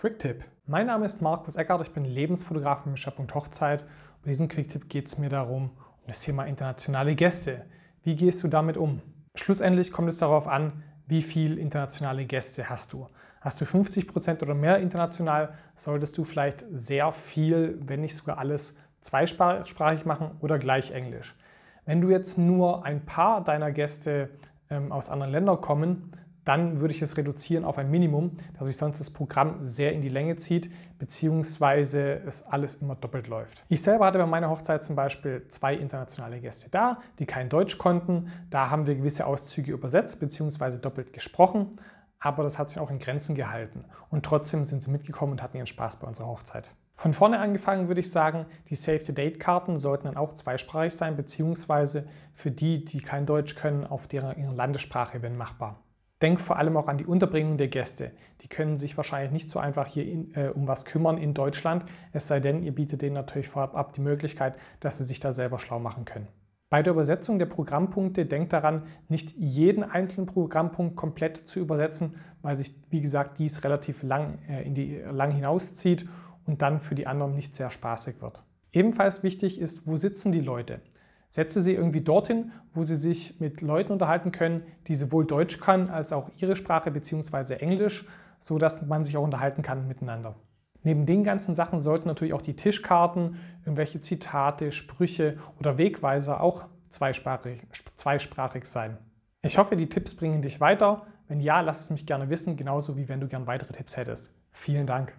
Quick-Tipp. Mein Name ist Markus Eckert, ich bin Lebensfotograf mit dem Schwerpunkt Hochzeit. Bei diesem Quick-Tipp geht es mir darum, um das Thema internationale Gäste. Wie gehst du damit um? Schlussendlich kommt es darauf an, wie viel internationale Gäste hast du. Hast du 50% oder mehr international, solltest du vielleicht sehr viel, wenn nicht sogar alles, zweisprachig machen oder gleich Englisch. Wenn du jetzt nur ein paar deiner Gäste ähm, aus anderen Ländern kommen, dann würde ich es reduzieren auf ein Minimum, dass sich sonst das Programm sehr in die Länge zieht, beziehungsweise es alles immer doppelt läuft. Ich selber hatte bei meiner Hochzeit zum Beispiel zwei internationale Gäste da, die kein Deutsch konnten. Da haben wir gewisse Auszüge übersetzt, beziehungsweise doppelt gesprochen, aber das hat sich auch in Grenzen gehalten. Und trotzdem sind sie mitgekommen und hatten ihren Spaß bei unserer Hochzeit. Von vorne angefangen würde ich sagen, die Save-the-Date-Karten sollten dann auch zweisprachig sein, beziehungsweise für die, die kein Deutsch können, auf deren Landessprache, wenn machbar. Denk vor allem auch an die Unterbringung der Gäste. Die können sich wahrscheinlich nicht so einfach hier in, äh, um was kümmern in Deutschland, es sei denn, ihr bietet denen natürlich vorab ab die Möglichkeit, dass sie sich da selber schlau machen können. Bei der Übersetzung der Programmpunkte denkt daran, nicht jeden einzelnen Programmpunkt komplett zu übersetzen, weil sich, wie gesagt, dies relativ lang, äh, in die, lang hinauszieht und dann für die anderen nicht sehr spaßig wird. Ebenfalls wichtig ist, wo sitzen die Leute? Setze sie irgendwie dorthin, wo sie sich mit Leuten unterhalten können, die sowohl Deutsch können als auch ihre Sprache bzw. Englisch, sodass man sich auch unterhalten kann miteinander. Neben den ganzen Sachen sollten natürlich auch die Tischkarten, irgendwelche Zitate, Sprüche oder Wegweiser auch zweisprachig, zweisprachig sein. Ich hoffe, die Tipps bringen dich weiter. Wenn ja, lass es mich gerne wissen, genauso wie wenn du gern weitere Tipps hättest. Vielen Dank.